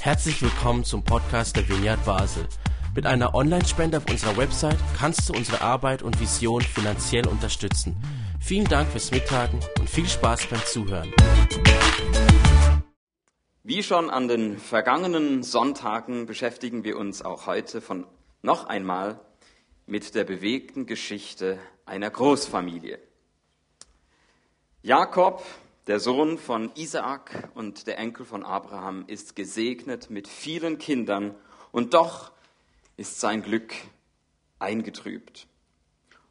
Herzlich willkommen zum Podcast der Vineyard Basel. Mit einer Online-Spende auf unserer Website kannst du unsere Arbeit und Vision finanziell unterstützen. Vielen Dank fürs Mittagen und viel Spaß beim Zuhören. Wie schon an den vergangenen Sonntagen beschäftigen wir uns auch heute von noch einmal mit der bewegten Geschichte einer Großfamilie. Jakob, der Sohn von Isaak und der Enkel von Abraham, ist gesegnet mit vielen Kindern und doch ist sein Glück eingetrübt.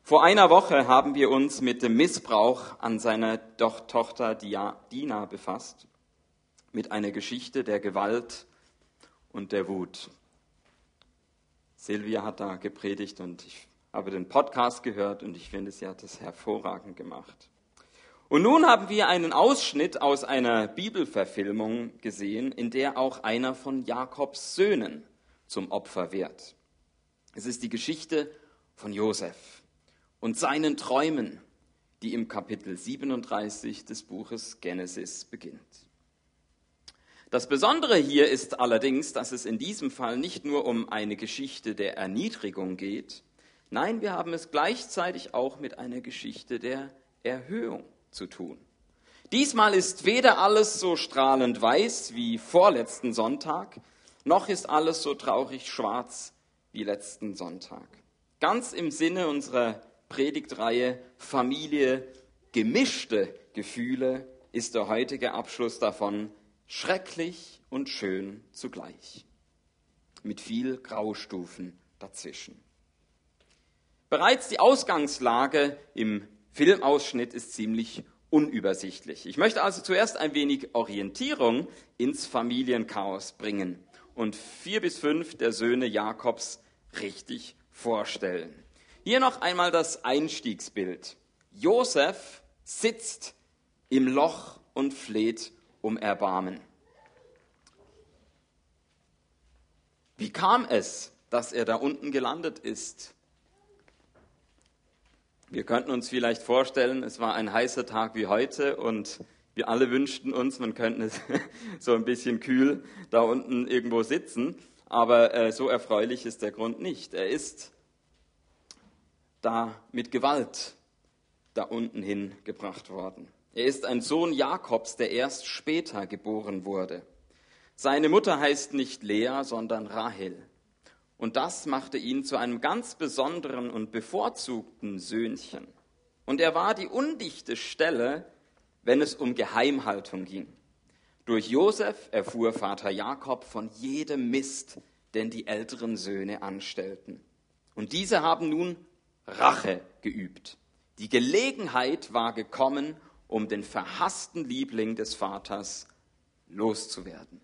Vor einer Woche haben wir uns mit dem Missbrauch an seiner Tochter Dina befasst, mit einer Geschichte der Gewalt und der Wut. Silvia hat da gepredigt und ich habe den Podcast gehört und ich finde, sie hat das hervorragend gemacht. Und nun haben wir einen Ausschnitt aus einer Bibelverfilmung gesehen, in der auch einer von Jakobs Söhnen zum Opfer wird. Es ist die Geschichte von Josef und seinen Träumen, die im Kapitel 37 des Buches Genesis beginnt. Das Besondere hier ist allerdings, dass es in diesem Fall nicht nur um eine Geschichte der Erniedrigung geht, nein, wir haben es gleichzeitig auch mit einer Geschichte der Erhöhung zu tun. Diesmal ist weder alles so strahlend weiß wie vorletzten Sonntag, noch ist alles so traurig schwarz wie letzten Sonntag. Ganz im Sinne unserer Predigtreihe Familie gemischte Gefühle ist der heutige Abschluss davon schrecklich und schön zugleich, mit viel Graustufen dazwischen. Bereits die Ausgangslage im Filmausschnitt ist ziemlich unübersichtlich. Ich möchte also zuerst ein wenig Orientierung ins Familienchaos bringen und vier bis fünf der Söhne Jakobs richtig vorstellen. Hier noch einmal das Einstiegsbild. Josef sitzt im Loch und fleht um Erbarmen. Wie kam es, dass er da unten gelandet ist? Wir könnten uns vielleicht vorstellen, es war ein heißer Tag wie heute und wir alle wünschten uns, man könnte so ein bisschen kühl da unten irgendwo sitzen, aber äh, so erfreulich ist der Grund nicht. Er ist da mit Gewalt da unten hingebracht worden. Er ist ein Sohn Jakobs, der erst später geboren wurde. Seine Mutter heißt nicht Lea, sondern Rahel. Und das machte ihn zu einem ganz besonderen und bevorzugten Söhnchen. Und er war die undichte Stelle, wenn es um Geheimhaltung ging. Durch Josef erfuhr Vater Jakob von jedem Mist, den die älteren Söhne anstellten. Und diese haben nun Rache geübt. Die Gelegenheit war gekommen, um den verhassten Liebling des Vaters loszuwerden.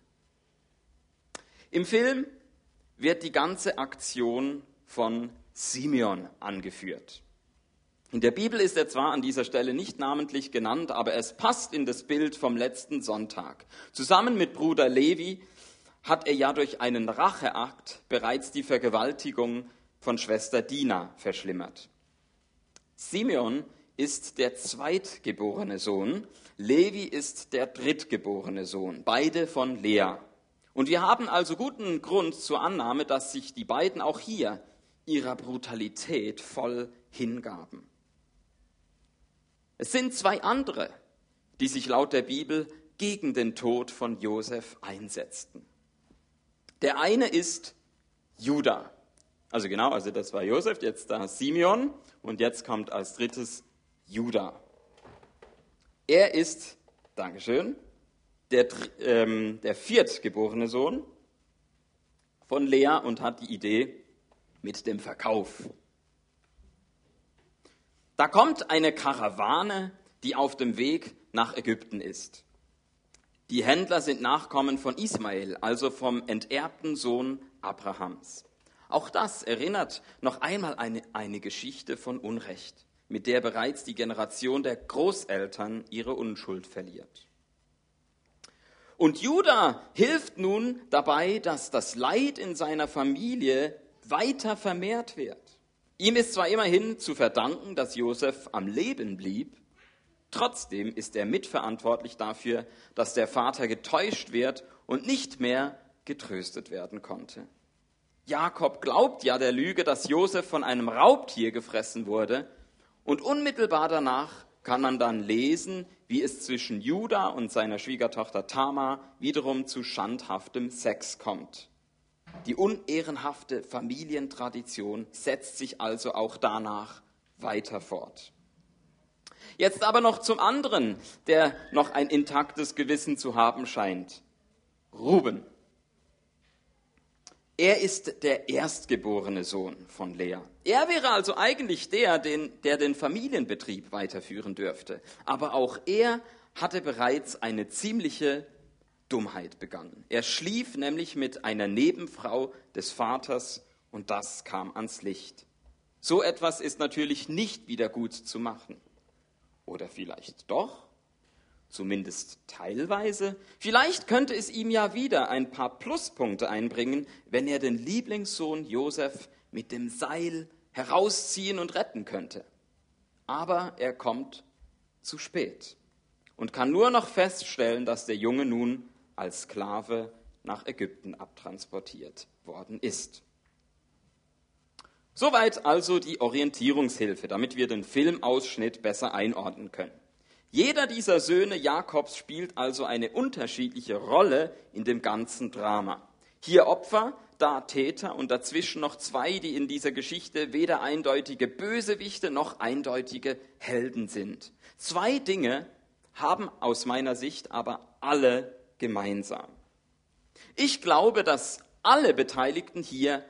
Im Film wird die ganze Aktion von Simeon angeführt. In der Bibel ist er zwar an dieser Stelle nicht namentlich genannt, aber es passt in das Bild vom letzten Sonntag. Zusammen mit Bruder Levi hat er ja durch einen Racheakt bereits die Vergewaltigung von Schwester Dina verschlimmert. Simeon ist der zweitgeborene Sohn, Levi ist der drittgeborene Sohn, beide von Lea. Und wir haben also guten Grund zur Annahme, dass sich die beiden auch hier ihrer Brutalität voll hingaben. Es sind zwei andere, die sich laut der Bibel gegen den Tod von Josef einsetzten. Der eine ist Judah. Also genau, also das war Josef, jetzt da Simeon und jetzt kommt als drittes Judah. Er ist, Dankeschön, der, ähm, der viertgeborene Sohn von Lea und hat die Idee mit dem Verkauf. Da kommt eine Karawane, die auf dem Weg nach Ägypten ist. Die Händler sind Nachkommen von Ismael, also vom enterbten Sohn Abrahams. Auch das erinnert noch einmal eine, eine Geschichte von Unrecht, mit der bereits die Generation der Großeltern ihre Unschuld verliert. Und Judah hilft nun dabei, dass das Leid in seiner Familie weiter vermehrt wird. Ihm ist zwar immerhin zu verdanken, dass Josef am Leben blieb, trotzdem ist er mitverantwortlich dafür, dass der Vater getäuscht wird und nicht mehr getröstet werden konnte. Jakob glaubt ja der Lüge, dass Josef von einem Raubtier gefressen wurde, und unmittelbar danach kann man dann lesen, wie es zwischen Judah und seiner Schwiegertochter Tamar wiederum zu schandhaftem Sex kommt. Die unehrenhafte Familientradition setzt sich also auch danach weiter fort. Jetzt aber noch zum anderen, der noch ein intaktes Gewissen zu haben scheint. Ruben. Er ist der erstgeborene Sohn von Lea. Er wäre also eigentlich der, den, der den Familienbetrieb weiterführen dürfte. Aber auch er hatte bereits eine ziemliche Dummheit begangen. Er schlief nämlich mit einer Nebenfrau des Vaters und das kam ans Licht. So etwas ist natürlich nicht wieder gut zu machen. Oder vielleicht doch? Zumindest teilweise. Vielleicht könnte es ihm ja wieder ein paar Pluspunkte einbringen, wenn er den Lieblingssohn Josef mit dem Seil herausziehen und retten könnte. Aber er kommt zu spät und kann nur noch feststellen, dass der Junge nun als Sklave nach Ägypten abtransportiert worden ist. Soweit also die Orientierungshilfe, damit wir den Filmausschnitt besser einordnen können. Jeder dieser Söhne Jakobs spielt also eine unterschiedliche Rolle in dem ganzen Drama. Hier Opfer, da Täter und dazwischen noch zwei, die in dieser Geschichte weder eindeutige Bösewichte noch eindeutige Helden sind. Zwei Dinge haben aus meiner Sicht aber alle gemeinsam. Ich glaube, dass alle Beteiligten hier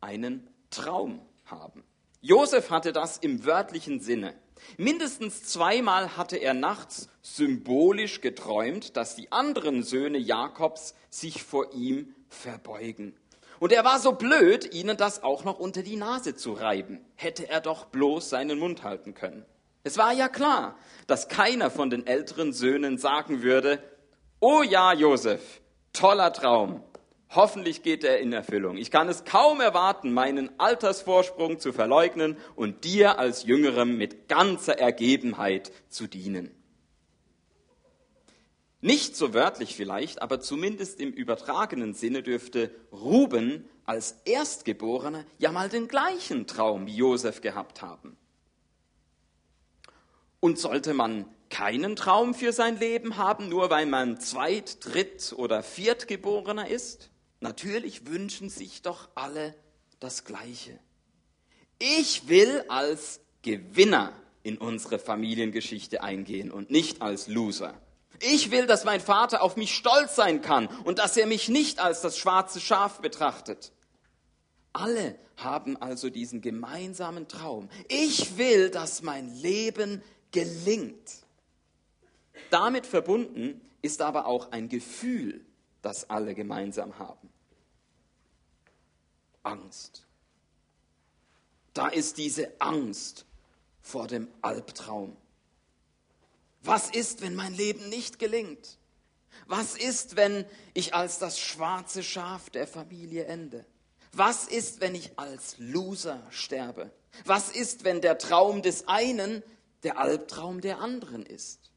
einen Traum haben. Josef hatte das im wörtlichen Sinne. Mindestens zweimal hatte er nachts symbolisch geträumt, dass die anderen Söhne Jakobs sich vor ihm verbeugen. Und er war so blöd, ihnen das auch noch unter die Nase zu reiben. Hätte er doch bloß seinen Mund halten können. Es war ja klar, dass keiner von den älteren Söhnen sagen würde, Oh ja, Josef, toller Traum, Hoffentlich geht er in Erfüllung. Ich kann es kaum erwarten, meinen Altersvorsprung zu verleugnen und dir als Jüngerem mit ganzer Ergebenheit zu dienen. Nicht so wörtlich vielleicht, aber zumindest im übertragenen Sinne dürfte Ruben als Erstgeborener ja mal den gleichen Traum wie Josef gehabt haben. Und sollte man keinen Traum für sein Leben haben, nur weil man Zweit-, Dritt- oder Viertgeborener ist? Natürlich wünschen sich doch alle das Gleiche. Ich will als Gewinner in unsere Familiengeschichte eingehen und nicht als Loser. Ich will, dass mein Vater auf mich stolz sein kann und dass er mich nicht als das schwarze Schaf betrachtet. Alle haben also diesen gemeinsamen Traum. Ich will, dass mein Leben gelingt. Damit verbunden ist aber auch ein Gefühl, das alle gemeinsam haben. Angst. Da ist diese Angst vor dem Albtraum. Was ist, wenn mein Leben nicht gelingt? Was ist, wenn ich als das schwarze Schaf der Familie ende? Was ist, wenn ich als Loser sterbe? Was ist, wenn der Traum des einen der Albtraum der anderen ist?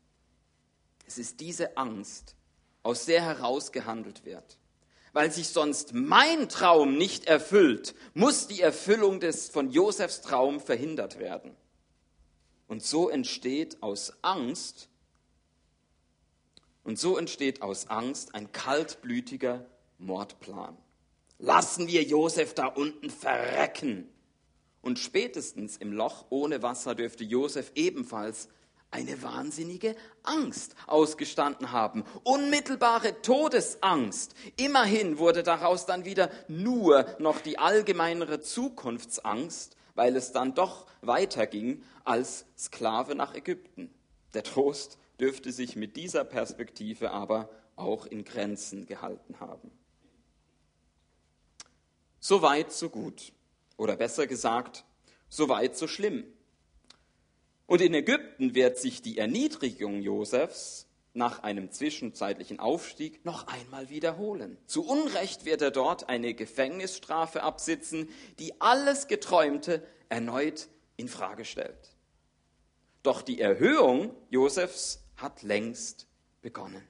Es ist diese Angst, aus der herausgehandelt wird weil sich sonst mein Traum nicht erfüllt, muss die Erfüllung des von Josefs Traum verhindert werden. Und so entsteht aus Angst und so entsteht aus Angst ein kaltblütiger Mordplan. Lassen wir Josef da unten verrecken. Und spätestens im Loch ohne Wasser dürfte Josef ebenfalls eine wahnsinnige Angst ausgestanden haben. Unmittelbare Todesangst. Immerhin wurde daraus dann wieder nur noch die allgemeinere Zukunftsangst, weil es dann doch weiterging als Sklave nach Ägypten. Der Trost dürfte sich mit dieser Perspektive aber auch in Grenzen gehalten haben. So weit, so gut. Oder besser gesagt, so weit, so schlimm. Und in Ägypten wird sich die Erniedrigung Josefs nach einem zwischenzeitlichen Aufstieg noch einmal wiederholen. Zu Unrecht wird er dort eine Gefängnisstrafe absitzen, die alles Geträumte erneut in Frage stellt. Doch die Erhöhung Josefs hat längst begonnen.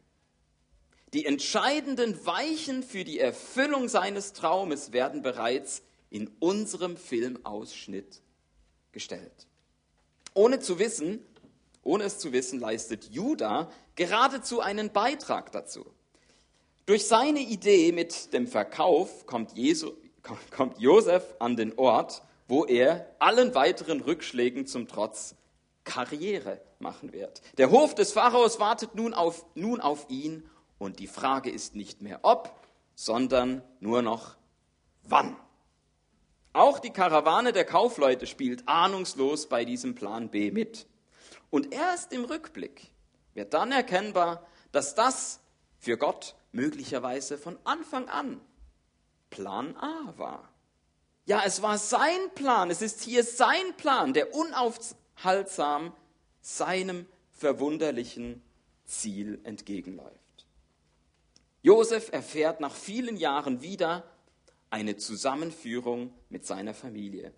Die entscheidenden Weichen für die Erfüllung seines Traumes werden bereits in unserem Filmausschnitt gestellt. Ohne zu wissen, ohne es zu wissen, leistet Judah geradezu einen Beitrag dazu. Durch seine Idee mit dem Verkauf kommt, Jesu, kommt Josef an den Ort, wo er allen weiteren Rückschlägen zum Trotz Karriere machen wird. Der Hof des Pharaos wartet nun auf, nun auf ihn und die Frage ist nicht mehr ob, sondern nur noch wann. Auch die Karawane der Kaufleute spielt ahnungslos bei diesem Plan B mit. Und erst im Rückblick wird dann erkennbar, dass das für Gott möglicherweise von Anfang an Plan A war. Ja, es war sein Plan, es ist hier sein Plan, der unaufhaltsam seinem verwunderlichen Ziel entgegenläuft. Josef erfährt nach vielen Jahren wieder eine Zusammenführung mit seiner Familie.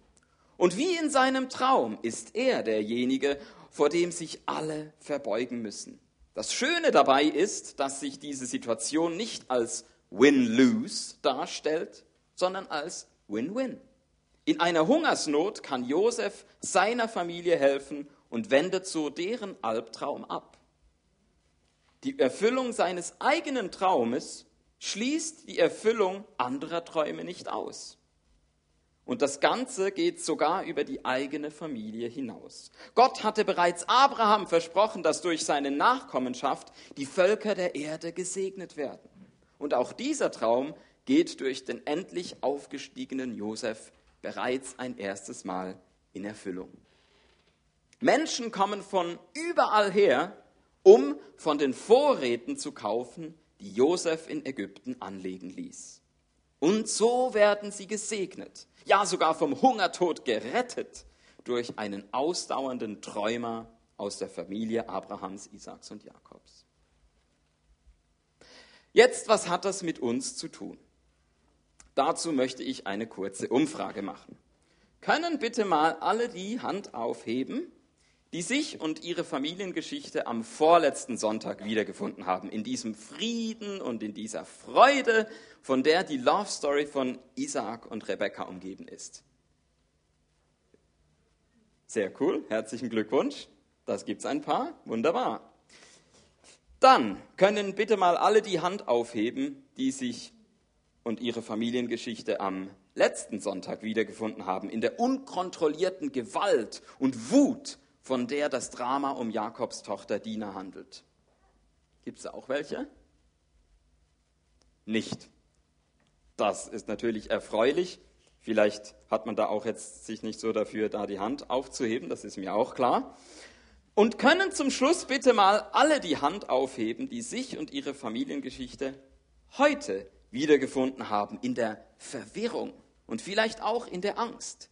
Und wie in seinem Traum ist er derjenige, vor dem sich alle verbeugen müssen. Das Schöne dabei ist, dass sich diese Situation nicht als Win-Lose darstellt, sondern als Win-Win. In einer Hungersnot kann Josef seiner Familie helfen und wendet so deren Albtraum ab. Die Erfüllung seines eigenen Traumes schließt die Erfüllung anderer Träume nicht aus. Und das Ganze geht sogar über die eigene Familie hinaus. Gott hatte bereits Abraham versprochen, dass durch seine Nachkommenschaft die Völker der Erde gesegnet werden. Und auch dieser Traum geht durch den endlich aufgestiegenen Josef bereits ein erstes Mal in Erfüllung. Menschen kommen von überall her, um von den Vorräten zu kaufen, die Josef in Ägypten anlegen ließ. Und so werden sie gesegnet ja sogar vom Hungertod gerettet durch einen ausdauernden Träumer aus der Familie Abrahams, Isaaks und Jakobs. Jetzt, was hat das mit uns zu tun? Dazu möchte ich eine kurze Umfrage machen. Können bitte mal alle die Hand aufheben, die sich und ihre Familiengeschichte am vorletzten Sonntag wiedergefunden haben, in diesem Frieden und in dieser Freude, von der die Love Story von Isaac und Rebecca umgeben ist. Sehr cool, herzlichen Glückwunsch. Das gibt's ein paar, wunderbar. Dann können bitte mal alle die Hand aufheben, die sich und ihre Familiengeschichte am letzten Sonntag wiedergefunden haben, in der unkontrollierten Gewalt und Wut von der das Drama um Jakobs Tochter Dina handelt. Gibt es auch welche? Nicht. Das ist natürlich erfreulich. Vielleicht hat man da auch jetzt sich nicht so dafür, da die Hand aufzuheben, das ist mir auch klar. Und können zum Schluss bitte mal alle die Hand aufheben, die sich und ihre Familiengeschichte heute wiedergefunden haben in der Verwirrung und vielleicht auch in der Angst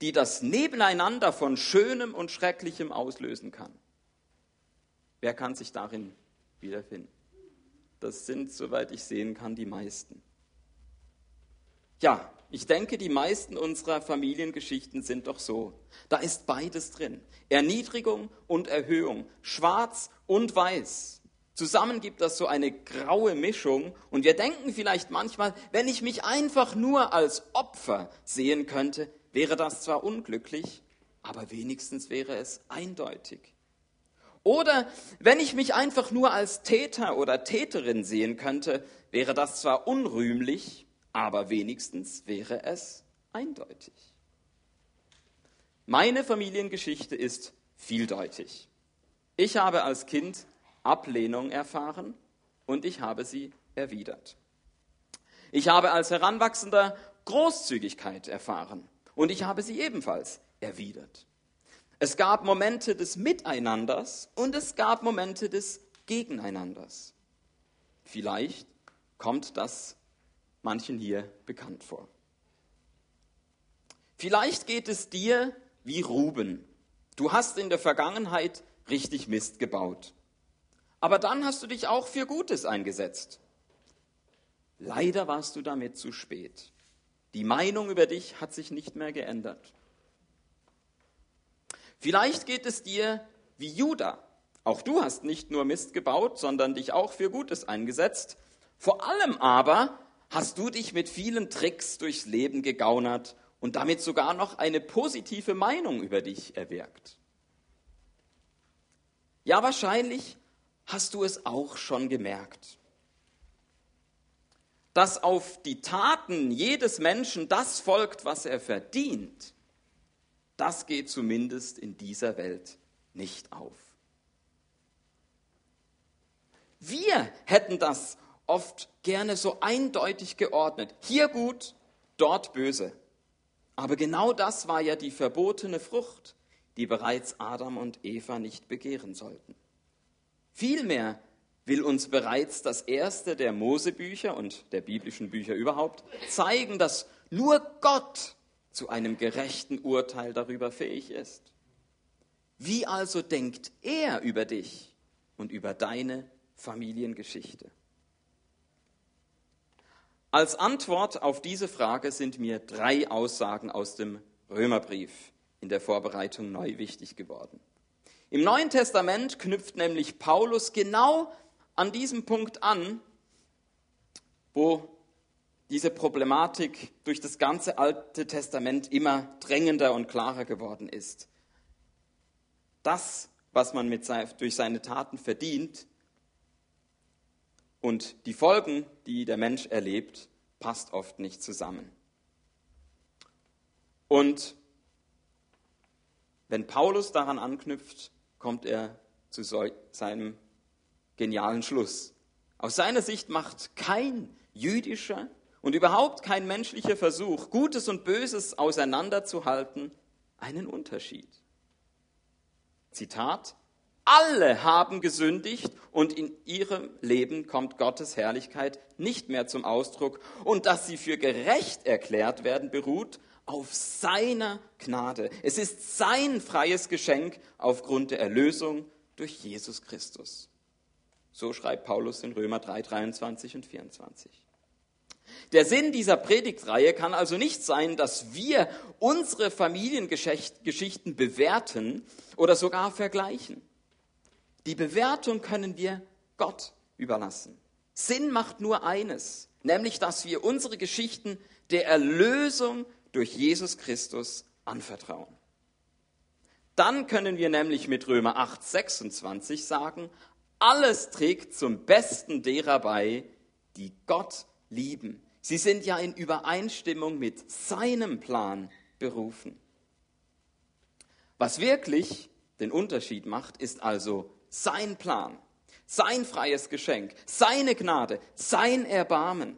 die das Nebeneinander von Schönem und Schrecklichem auslösen kann. Wer kann sich darin wiederfinden? Das sind, soweit ich sehen kann, die meisten. Ja, ich denke, die meisten unserer Familiengeschichten sind doch so. Da ist beides drin. Erniedrigung und Erhöhung, schwarz und weiß. Zusammen gibt das so eine graue Mischung und wir denken vielleicht manchmal, wenn ich mich einfach nur als Opfer sehen könnte, wäre das zwar unglücklich, aber wenigstens wäre es eindeutig. Oder wenn ich mich einfach nur als Täter oder Täterin sehen könnte, wäre das zwar unrühmlich, aber wenigstens wäre es eindeutig. Meine Familiengeschichte ist vieldeutig. Ich habe als Kind Ablehnung erfahren und ich habe sie erwidert. Ich habe als Heranwachsender Großzügigkeit erfahren und ich habe sie ebenfalls erwidert. Es gab Momente des Miteinanders und es gab Momente des Gegeneinanders. Vielleicht kommt das manchen hier bekannt vor. Vielleicht geht es dir wie Ruben. Du hast in der Vergangenheit richtig Mist gebaut. Aber dann hast du dich auch für Gutes eingesetzt. Leider warst du damit zu spät. Die Meinung über dich hat sich nicht mehr geändert. Vielleicht geht es dir wie Judah. Auch du hast nicht nur Mist gebaut, sondern dich auch für Gutes eingesetzt. Vor allem aber hast du dich mit vielen Tricks durchs Leben gegaunert und damit sogar noch eine positive Meinung über dich erwirkt. Ja, wahrscheinlich hast du es auch schon gemerkt, dass auf die Taten jedes Menschen das folgt, was er verdient. Das geht zumindest in dieser Welt nicht auf. Wir hätten das oft gerne so eindeutig geordnet. Hier gut, dort böse. Aber genau das war ja die verbotene Frucht, die bereits Adam und Eva nicht begehren sollten. Vielmehr will uns bereits das erste der Mosebücher und der biblischen Bücher überhaupt zeigen, dass nur Gott zu einem gerechten Urteil darüber fähig ist. Wie also denkt er über dich und über deine Familiengeschichte? Als Antwort auf diese Frage sind mir drei Aussagen aus dem Römerbrief in der Vorbereitung neu wichtig geworden. Im Neuen Testament knüpft nämlich Paulus genau an diesem Punkt an, wo diese Problematik durch das ganze Alte Testament immer drängender und klarer geworden ist. Das, was man mit, durch seine Taten verdient, und die Folgen, die der Mensch erlebt, passt oft nicht zusammen. Und wenn Paulus daran anknüpft, kommt er zu seinem genialen Schluss. Aus seiner Sicht macht kein jüdischer und überhaupt kein menschlicher Versuch, Gutes und Böses auseinanderzuhalten, einen Unterschied. Zitat, alle haben gesündigt und in ihrem Leben kommt Gottes Herrlichkeit nicht mehr zum Ausdruck. Und dass sie für gerecht erklärt werden, beruht auf seiner Gnade. Es ist sein freies Geschenk aufgrund der Erlösung durch Jesus Christus. So schreibt Paulus in Römer 3, 23 und 24. Der Sinn dieser Predigtreihe kann also nicht sein, dass wir unsere Familiengeschichten bewerten oder sogar vergleichen. Die Bewertung können wir Gott überlassen. Sinn macht nur eines, nämlich dass wir unsere Geschichten der Erlösung durch Jesus Christus anvertrauen. Dann können wir nämlich mit Römer 8, 26 sagen, alles trägt zum Besten derer bei, die Gott lieben. Sie sind ja in Übereinstimmung mit seinem Plan berufen. Was wirklich den Unterschied macht, ist also sein Plan, sein freies Geschenk, seine Gnade, sein Erbarmen,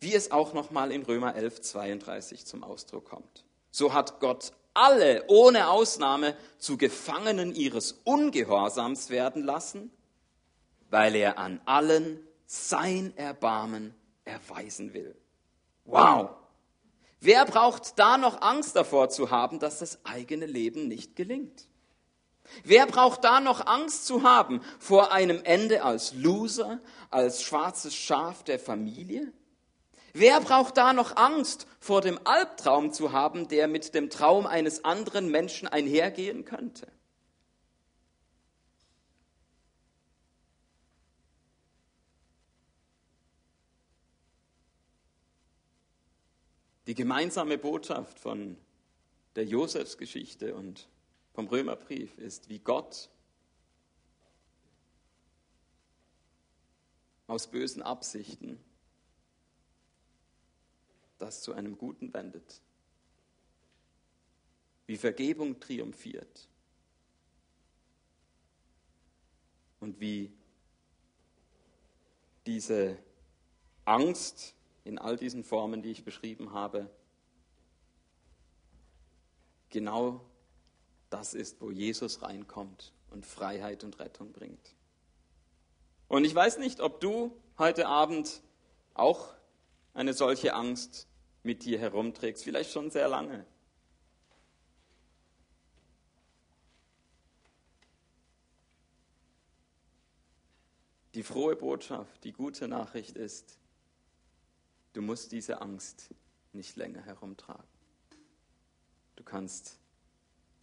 wie es auch nochmal in Römer 11, 32 zum Ausdruck kommt. So hat Gott alle ohne Ausnahme zu Gefangenen ihres Ungehorsams werden lassen, weil er an allen sein Erbarmen erweisen will. Wow! Wer braucht da noch Angst davor zu haben, dass das eigene Leben nicht gelingt? Wer braucht da noch Angst zu haben vor einem Ende als Loser, als schwarzes Schaf der Familie? Wer braucht da noch Angst vor dem Albtraum zu haben, der mit dem Traum eines anderen Menschen einhergehen könnte? Die gemeinsame Botschaft von der Josefsgeschichte und vom Römerbrief ist, wie Gott aus bösen Absichten das zu einem Guten wendet. Wie Vergebung triumphiert. Und wie diese Angst in all diesen Formen, die ich beschrieben habe, genau das ist, wo Jesus reinkommt und Freiheit und Rettung bringt. Und ich weiß nicht, ob du heute Abend auch eine solche Angst mit dir herumträgst, vielleicht schon sehr lange. Die frohe Botschaft, die gute Nachricht ist, du musst diese Angst nicht länger herumtragen. Du kannst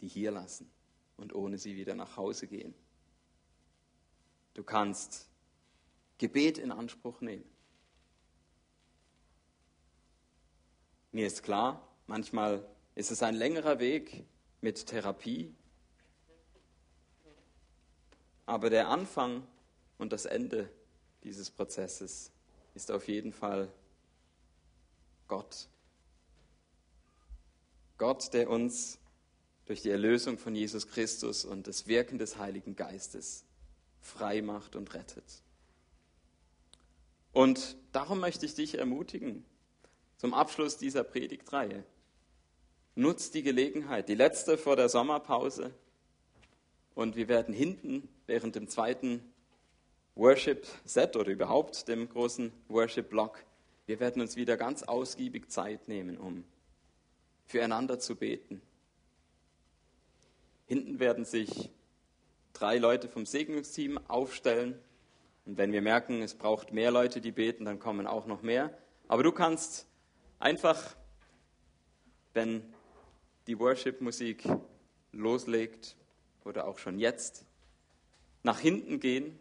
die hier lassen und ohne sie wieder nach Hause gehen. Du kannst Gebet in Anspruch nehmen. Mir ist klar, manchmal ist es ein längerer Weg mit Therapie, aber der Anfang und das Ende dieses Prozesses ist auf jeden Fall Gott. Gott, der uns durch die Erlösung von Jesus Christus und das Wirken des Heiligen Geistes frei macht und rettet. Und darum möchte ich dich ermutigen, zum Abschluss dieser Predigtreihe. Nutz die Gelegenheit, die letzte vor der Sommerpause. Und wir werden hinten während dem zweiten Worship-Set oder überhaupt dem großen Worship-Block, wir werden uns wieder ganz ausgiebig Zeit nehmen, um füreinander zu beten. Hinten werden sich drei Leute vom Segnungsteam aufstellen. Und wenn wir merken, es braucht mehr Leute, die beten, dann kommen auch noch mehr. Aber du kannst einfach, wenn die Worship-Musik loslegt oder auch schon jetzt, nach hinten gehen.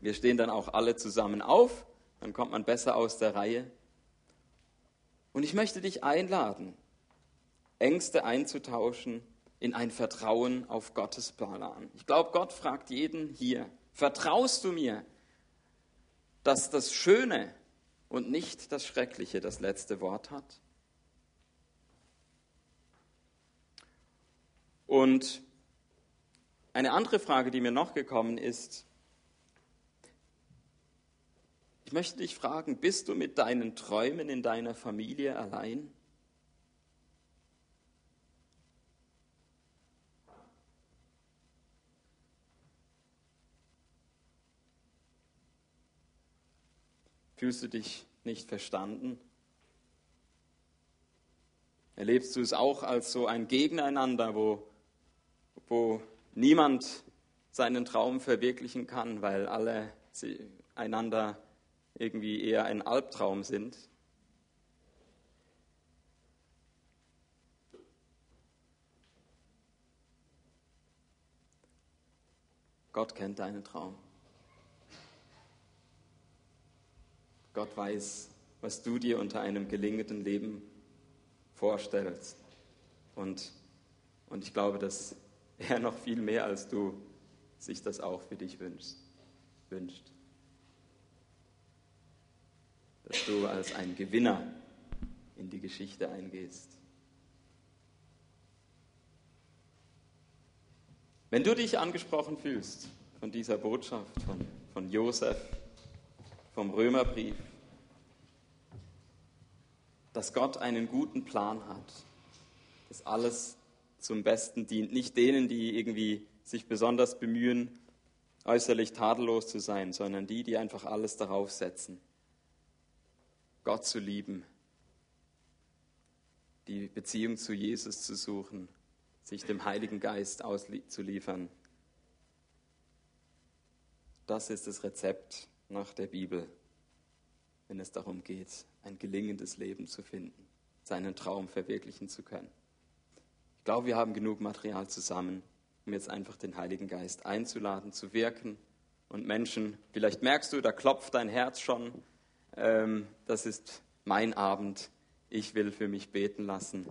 Wir stehen dann auch alle zusammen auf, dann kommt man besser aus der Reihe. Und ich möchte dich einladen, Ängste einzutauschen in ein Vertrauen auf Gottes Plan. Ich glaube, Gott fragt jeden hier, vertraust du mir, dass das Schöne und nicht das Schreckliche das letzte Wort hat? Und eine andere Frage, die mir noch gekommen ist, ich möchte dich fragen, bist du mit deinen Träumen in deiner Familie allein? Fühlst du dich nicht verstanden? Erlebst du es auch als so ein Gegeneinander, wo, wo niemand seinen Traum verwirklichen kann, weil alle einander irgendwie eher ein Albtraum sind? Gott kennt deinen Traum. Gott weiß, was du dir unter einem gelingenden Leben vorstellst. Und, und ich glaube, dass er noch viel mehr als du sich das auch für dich wünscht. wünscht. Dass du als ein Gewinner in die Geschichte eingehst. Wenn du dich angesprochen fühlst von dieser Botschaft, von, von Josef, vom Römerbrief, dass Gott einen guten Plan hat, dass alles zum Besten dient. Nicht denen, die irgendwie sich besonders bemühen, äußerlich tadellos zu sein, sondern die, die einfach alles darauf setzen, Gott zu lieben, die Beziehung zu Jesus zu suchen, sich dem Heiligen Geist auszuliefern. Das ist das Rezept nach der Bibel, wenn es darum geht, ein gelingendes Leben zu finden, seinen Traum verwirklichen zu können. Ich glaube, wir haben genug Material zusammen, um jetzt einfach den Heiligen Geist einzuladen, zu wirken und Menschen, vielleicht merkst du, da klopft dein Herz schon, ähm, das ist mein Abend, ich will für mich beten lassen.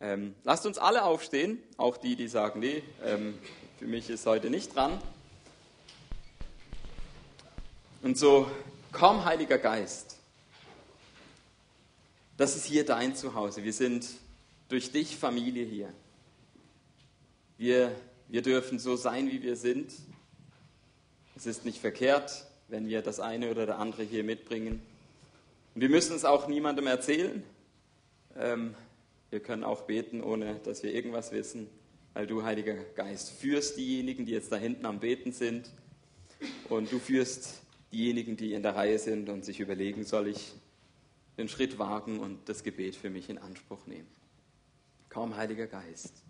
Ähm, lasst uns alle aufstehen, auch die, die sagen, nee, ähm, für mich ist heute nicht dran. Und so, komm, Heiliger Geist. Das ist hier dein Zuhause. Wir sind durch dich Familie hier. Wir, wir dürfen so sein, wie wir sind. Es ist nicht verkehrt, wenn wir das eine oder das andere hier mitbringen. Und wir müssen es auch niemandem erzählen. Ähm, wir können auch beten, ohne dass wir irgendwas wissen, weil du, Heiliger Geist, führst diejenigen, die jetzt da hinten am Beten sind. Und du führst diejenigen, die in der Reihe sind und sich überlegen, soll ich den Schritt wagen und das Gebet für mich in Anspruch nehmen. Kaum Heiliger Geist.